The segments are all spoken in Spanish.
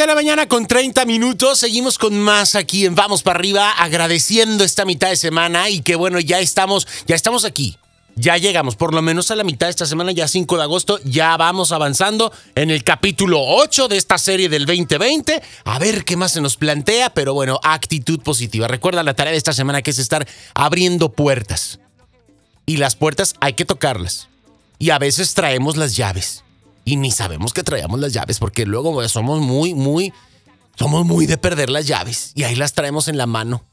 de la mañana con 30 minutos. Seguimos con más aquí en Vamos para arriba, agradeciendo esta mitad de semana y que bueno, ya estamos, ya estamos aquí. Ya llegamos por lo menos a la mitad de esta semana, ya 5 de agosto, ya vamos avanzando en el capítulo 8 de esta serie del 2020. A ver qué más se nos plantea, pero bueno, actitud positiva. Recuerda la tarea de esta semana que es estar abriendo puertas. Y las puertas hay que tocarlas. Y a veces traemos las llaves y ni sabemos que traíamos las llaves porque luego somos muy, muy, somos muy de perder las llaves y ahí las traemos en la mano.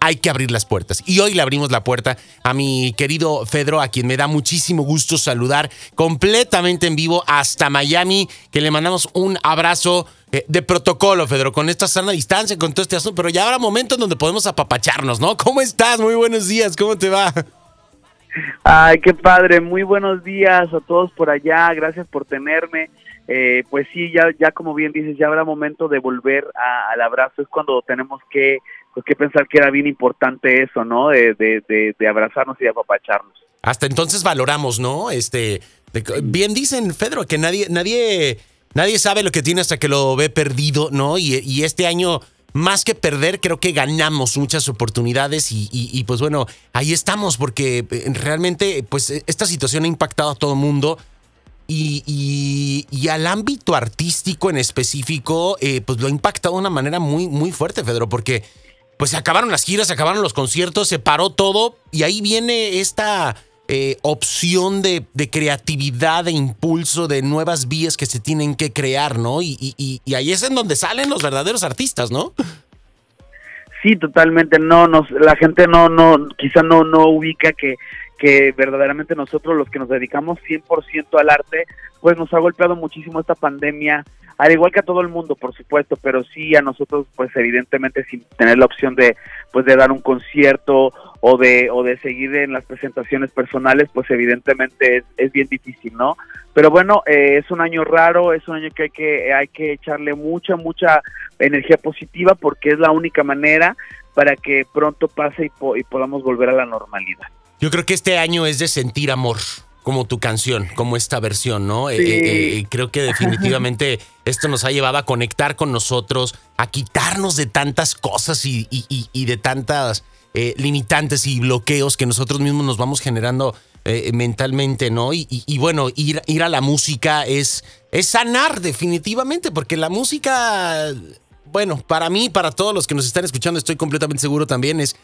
Hay que abrir las puertas. Y hoy le abrimos la puerta a mi querido Fedro, a quien me da muchísimo gusto saludar completamente en vivo hasta Miami, que le mandamos un abrazo eh, de protocolo, Fedro, con esta sana distancia, con todo este asunto, pero ya habrá momentos donde podemos apapacharnos, ¿no? ¿Cómo estás? Muy buenos días, ¿cómo te va? Ay, qué padre, muy buenos días a todos por allá, gracias por tenerme. Eh, pues sí, ya, ya como bien dices, ya habrá momento de volver al abrazo, es cuando tenemos que, pues, que pensar que era bien importante eso, ¿no? De, de, de, abrazarnos y de apapacharnos. Hasta entonces valoramos, ¿no? Este, bien dicen, Pedro, que nadie, nadie, nadie sabe lo que tiene hasta que lo ve perdido, ¿no? Y, y este año más que perder, creo que ganamos muchas oportunidades y, pues bueno, ahí estamos porque eh, realmente pues e, esta situación ha impactado a todo mundo y, al ámbito artístico en específico eh, pues lo ha impactado de una manera muy, muy fuerte, Pedro, porque pues se acabaron las giras, se acabaron los conciertos, se paró todo y ahí viene esta eh, opción de, creatividad, de impulso, de nuevas vías que se tienen que crear, ¿no? Y, ahí es en donde salen los verdaderos artistas, ¿no? Sí, totalmente. No, nos, la gente no, no, quizá no, no ubica que, que verdaderamente nosotros los que nos dedicamos 100% al arte, pues nos ha golpeado muchísimo esta pandemia, al igual que a todo el mundo, por supuesto, pero sí a nosotros, pues evidentemente sin tener la opción de, pues de dar un concierto o de, o de seguir en las presentaciones personales, pues evidentemente es, bien difícil, ¿no? Pero bueno, eh, es un año raro, es un año que hay que, hay que echarle mucha, mucha energía positiva porque es la única manera para que pronto pase y, y podamos volver a la normalidad. Yo creo que este año es de sentir amor como tu canción, como esta versión, ¿no? Eh, eh, eh, creo que definitivamente esto nos ha llevado a conectar con nosotros, a quitarnos de tantas cosas y, de tantas limitantes y bloqueos que nosotros mismos nos vamos generando mentalmente, ¿no? Y, bueno, ir, ir a la música es, es sanar definitivamente, porque la música, bueno, para mí, para todos los que nos están escuchando, estoy completamente seguro también, es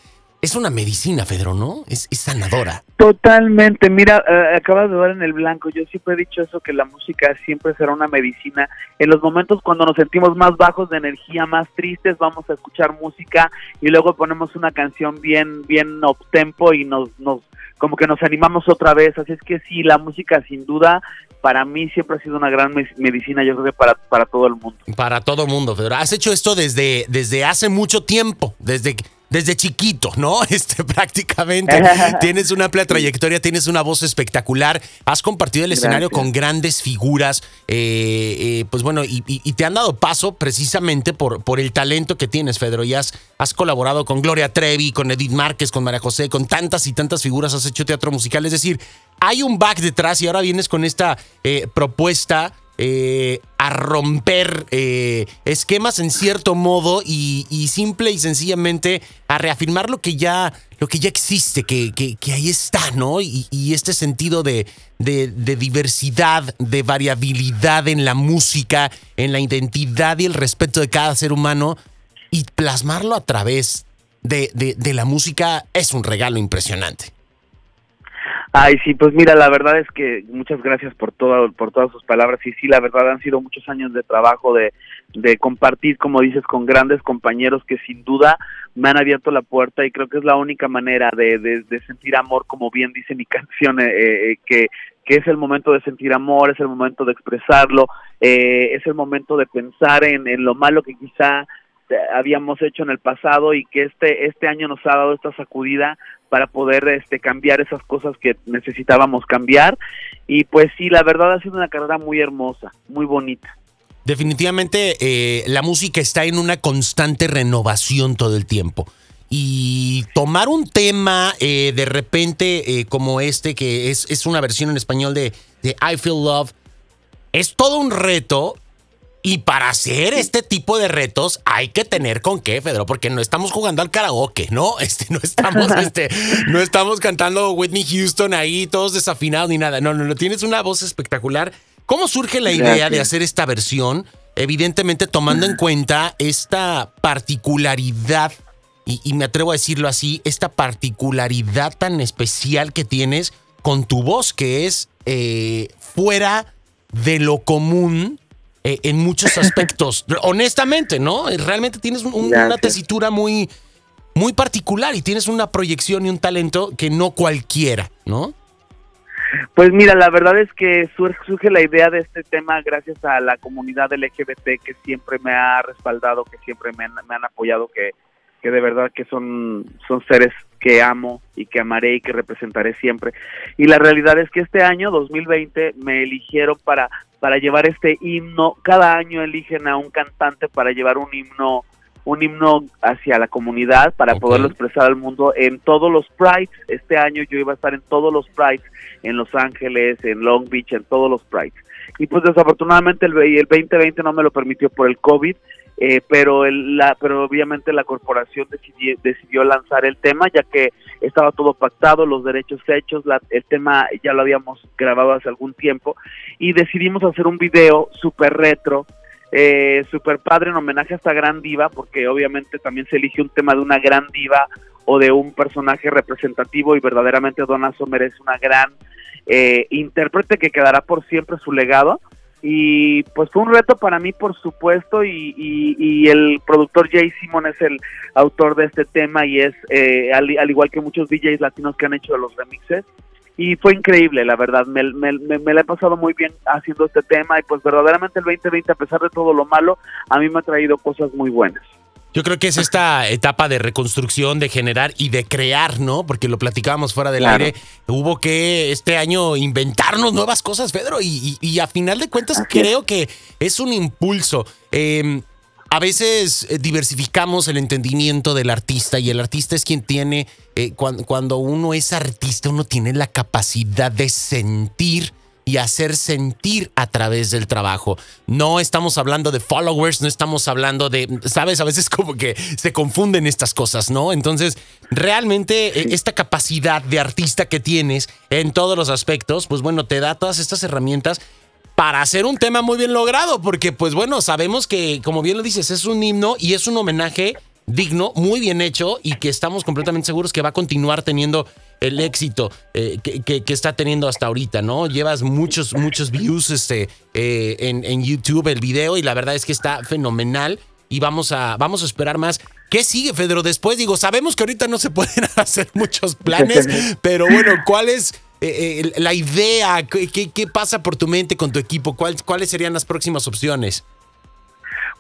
es una medicina, Fedro, ¿no? Es, sanadora. Totalmente. Mira, eh, acabas de dar en el blanco. Yo siempre he dicho eso, que la música siempre será una medicina. En los momentos cuando nos sentimos más bajos de energía, más tristes, vamos a escuchar música y luego ponemos una canción bien, bien up tempo y nos, nos, como que nos animamos otra vez. Así es que sí, la música sin duda para mí siempre ha sido una gran medicina, yo creo que para, para todo el mundo. Para todo el mundo, Fedro. Has hecho esto desde, desde hace mucho tiempo, desde desde chiquito, ¿no? Este, prácticamente. Tienes una amplia trayectoria, tienes una voz espectacular, has compartido el escenario con grandes figuras, eh, eh, pues bueno, y, te han dado paso precisamente por, por el talento que tienes, Fedro, y has, colaborado con Gloria Trevi, con Edith Márquez, con María José, con tantas y tantas figuras, has hecho teatro musical, es decir, hay un back detrás y ahora vienes con esta eh, propuesta eh, a romper eh, esquemas en cierto modo y, simple y sencillamente a reafirmar lo que ya, lo que ya existe, que, que, ahí está, ¿no? Y, este sentido de, de, diversidad, de variabilidad en la música, en la identidad y el respeto de cada ser humano y plasmarlo a través de, de la música es un regalo impresionante. Ay, sí, pues mira, la verdad es que muchas gracias por todo, por todas sus palabras. Y sí, la verdad han sido muchos años de trabajo de, de compartir, como dices, con grandes compañeros que sin duda me han abierto la puerta y creo que es la única manera de, de, sentir amor, como bien dice mi canción, eh, eh, que, que es el momento de sentir amor, es el momento de expresarlo, eh, es el momento de pensar en, en lo malo que quizá habíamos hecho en el pasado y que este este año nos ha dado esta sacudida para poder este cambiar esas cosas que necesitábamos cambiar. Y pues sí la verdad ha sido una carrera muy hermosa muy bonita. Definitivamente eh, la música está en una constante renovación todo el tiempo. Y tomar un tema eh, de repente eh, como este que es, es una versión en español de, de I Feel Love es todo un reto Y para hacer este tipo de retos hay que tener con qué, Pedro, porque no estamos jugando al karaoke, ¿no? Este, no estamos, este, no estamos cantando Whitney Houston ahí, todos desafinados ni nada. No, no, no, tienes una voz espectacular. ¿Cómo surge la idea de hacer esta versión? Evidentemente tomando en cuenta esta particularidad, y, me atrevo a decirlo así, esta particularidad tan especial que tienes con tu voz, que es eh, fuera de lo común eh, en muchos aspectos. Honestamente, ¿no? Realmente tienes una tesitura muy, muy particular y tienes una proyección y un talento que no cualquiera, ¿no? Pues mira, la verdad es que surge la idea de este tema gracias a la comunidad LGBT que siempre me ha respaldado, que siempre me han, me han apoyado, que, que de verdad que son, son seres que amo y que amaré y que representaré siempre. Y la realidad es que este año, 2020, me eligieron para, para llevar este himno. Cada año eligen a un cantante para llevar un himno un himno hacia la comunidad para poderlo expresar al mundo en todos los prides. Este año yo iba a estar en todos los prides, en Los Ángeles, en Long Beach, en todos los prides. Y pues desafortunadamente el, el 2020 no me lo permitió por el COVID, eh, pero, el, la, pero obviamente la corporación decidió, decidió lanzar el tema ya que estaba todo pactado, los derechos hechos, la, el tema ya lo habíamos grabado hace algún tiempo y decidimos hacer un video súper retro, eh, súper padre en homenaje a esta gran diva porque obviamente también se elige un tema de una gran diva o de un personaje representativo y verdaderamente Donna Sommer es una gran eh, intérprete que quedará por siempre su legado y pues fue un reto para mí por supuesto y, y, el productor Jay Simon es el autor de este tema y es eh, al, igual que muchos DJs latinos que han hecho los remixes. Y fue increíble la verdad me, me, me, me la he pasado muy bien haciendo este tema y pues verdaderamente el 2020 a pesar de todo lo malo a mí me ha traído cosas muy buenas yo creo que es esta etapa de reconstrucción, de generar y de crear, ¿no? Porque lo platicábamos fuera del aire. Hubo que este año inventarnos nuevas cosas, Pedro, y, a final de cuentas creo que es un impulso. Em, a veces eh, diversificamos el entendimiento del artista y el artista es quien tiene, eh, cuando uno es artista, uno tiene la capacidad de sentir y hacer sentir a través del trabajo. No estamos hablando de followers, no estamos hablando de, sabes, a veces como que se confunden estas cosas, ¿no? Entonces, realmente eh, esta capacidad de artista que tienes en todos los aspectos, pues bueno, te da todas estas herramientas para hacer un tema muy bien logrado, porque pues bueno, sabemos que, como bien lo dices, es un himno y es un homenaje digno, muy bien hecho y que estamos completamente seguros que va a continuar teniendo el éxito eh, que, está teniendo hasta ahorita, ¿no? Llevas muchos, muchos views este, eh, en, YouTube el video y la verdad es que está fenomenal y vamos a, vamos a esperar más. ¿Qué sigue, Pedro? Después, digo, sabemos que ahorita no se pueden hacer muchos planes, pero bueno, ¿cuál es eh, la idea? ¿Qué, ¿Qué, pasa por tu mente con tu equipo? ¿Cuáles serían las próximas opciones?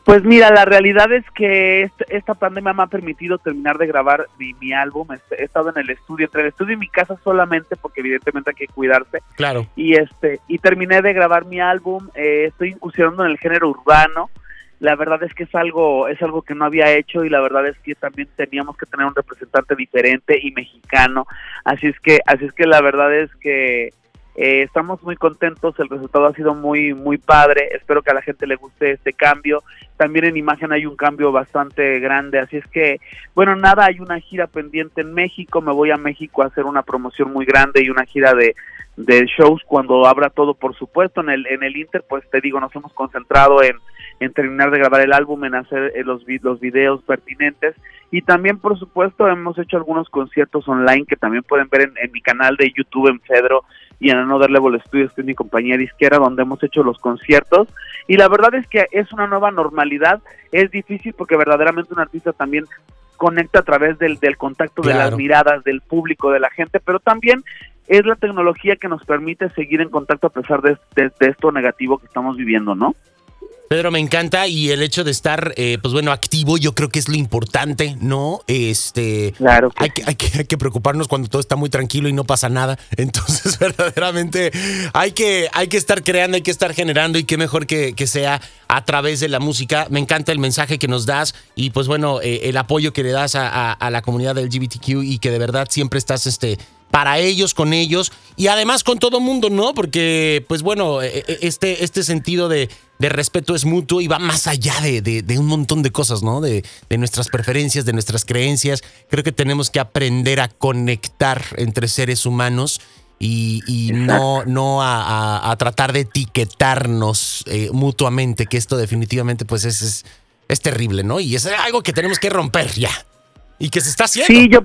Pues mira, la realidad es que esta pandemia me ha permitido terminar de grabar mi, álbum. He estado en el estudio, entre el estudio y mi casa solamente, porque evidentemente hay que cuidarse. Claro. Y este y terminé de grabar mi álbum. Eh, estoy incursionando en el género urbano. La verdad es que es algo es algo que no había hecho y la verdad es que también teníamos que tener un representante diferente y mexicano. Así es que así es que la verdad es que eh, estamos muy contentos, el resultado ha sido muy muy padre, espero que a la gente le guste este cambio. También en imagen hay un cambio bastante grande, así es que, bueno, nada, hay una gira pendiente en México, me voy a México a hacer una promoción muy grande y una gira de, shows cuando abra todo, por supuesto. En el, en el Inter, pues te digo, nos hemos concentrado en, en terminar de grabar el álbum, en hacer eh, los, los videos pertinentes y también, por supuesto, hemos hecho algunos conciertos online que también pueden ver en, en mi canal de YouTube en Fedro y en Another Level Studios, que es mi compañía disquera, donde hemos hecho los conciertos. Y la verdad es que es una nueva normalidad. Es difícil porque verdaderamente un artista también conecta a través del, del contacto de las miradas del público, de la gente, pero también es la tecnología que nos permite seguir en contacto a pesar de, de esto negativo que estamos viviendo, ¿no? Pedro, me encanta y el hecho de estar, eh, pues bueno, activo, yo creo que es lo importante, ¿no? Este, claro. hay, que, hay, que, hay que preocuparnos cuando todo está muy tranquilo y no pasa nada. Entonces, verdaderamente, hay que, hay que estar creando, hay que estar generando y qué mejor que, que sea a través de la música. Me encanta el mensaje que nos das y, pues bueno, eh, el apoyo que le das a, a, la comunidad del LGBTQ y que de verdad siempre estás, este, para ellos, con ellos y además con todo mundo, ¿no? Porque, pues bueno, e, e, este, este sentido de, respeto es mutuo y va más allá de, un montón de cosas, ¿no? De, nuestras preferencias, de nuestras creencias. Creo que tenemos que aprender a conectar entre seres humanos y, no, no a, tratar de etiquetarnos eh, mutuamente, que esto definitivamente pues es, es, es terrible, ¿no? Y es algo que tenemos que romper ya. Y que se está haciendo. Sí, yo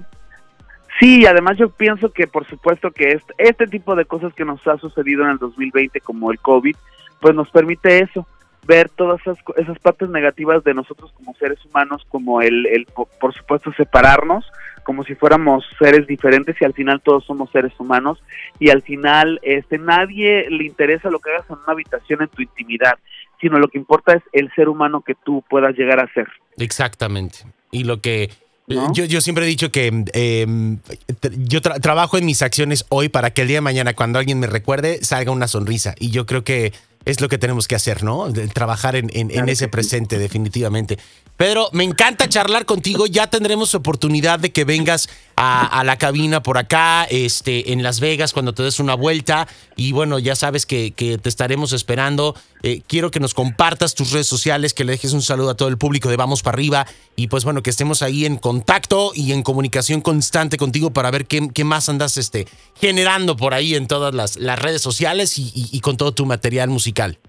Sí, además yo pienso que por supuesto que este, este tipo de cosas que nos ha sucedido en el 2020 como el COVID, pues nos permite eso, ver todas esas, esas partes negativas de nosotros como seres humanos, como el, el, por supuesto separarnos, como si fuéramos seres diferentes y al final todos somos seres humanos y al final este nadie le interesa lo que hagas en una habitación en tu intimidad, sino lo que importa es el ser humano que tú puedas llegar a ser. Exactamente. Y lo que yo, yo, siempre he dicho que em, yo trabajo en mis acciones hoy para que el día de mañana, cuando alguien me recuerde, salga una sonrisa. Y yo creo que es lo que tenemos que hacer, ¿no? trabajar en, en, ese presente, definitivamente. Pedro, me encanta charlar contigo. Ya tendremos oportunidad de que vengas a, la cabina por acá, este, en Las Vegas, cuando te des una vuelta. Y bueno, ya sabes que, te estaremos esperando. Eh, quiero que nos compartas tus redes sociales, que le dejes un saludo a todo el público de Vamos para Arriba. Y pues bueno, que estemos ahí en contacto y en comunicación constante contigo para ver qué, más andas este, generando por ahí en todas las, redes sociales y con todo tu material musical.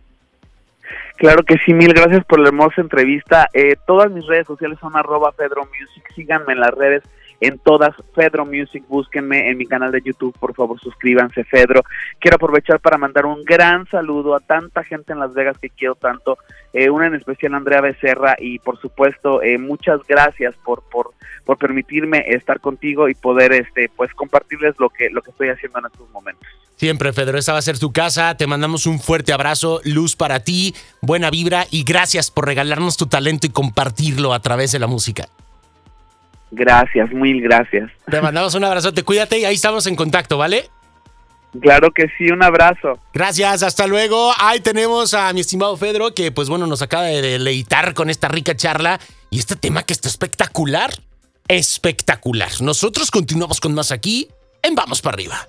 Claro que sí, mil gracias por la hermosa entrevista. Eh, todas mis redes sociales son arroba Pedro Music, síganme en las redes en todas, Fedro Music, búsquenme en mi canal de YouTube, por favor suscríbanse, Fedro. Quiero aprovechar para mandar un gran saludo a tanta gente en Las Vegas que quiero tanto, eh, una en especial Andrea Becerra y por supuesto eh, muchas gracias por, por, por permitirme estar contigo y poder este pues compartirles lo que, lo que estoy haciendo en estos momentos. Siempre, Fedro, esa va a ser tu casa. Te mandamos un fuerte abrazo, luz para ti, buena vibra y gracias por regalarnos tu talento y compartirlo a través de la música. Gracias, mil gracias. Te mandamos un abrazo, te cuídate y ahí estamos en contacto, ¿vale? Claro que sí, un abrazo. Gracias, hasta luego. Ahí tenemos a mi estimado Pedro, que pues bueno, nos acaba de deleitar con esta rica charla y este tema que está espectacular. Espectacular. Nosotros continuamos con más aquí en Vamos para arriba.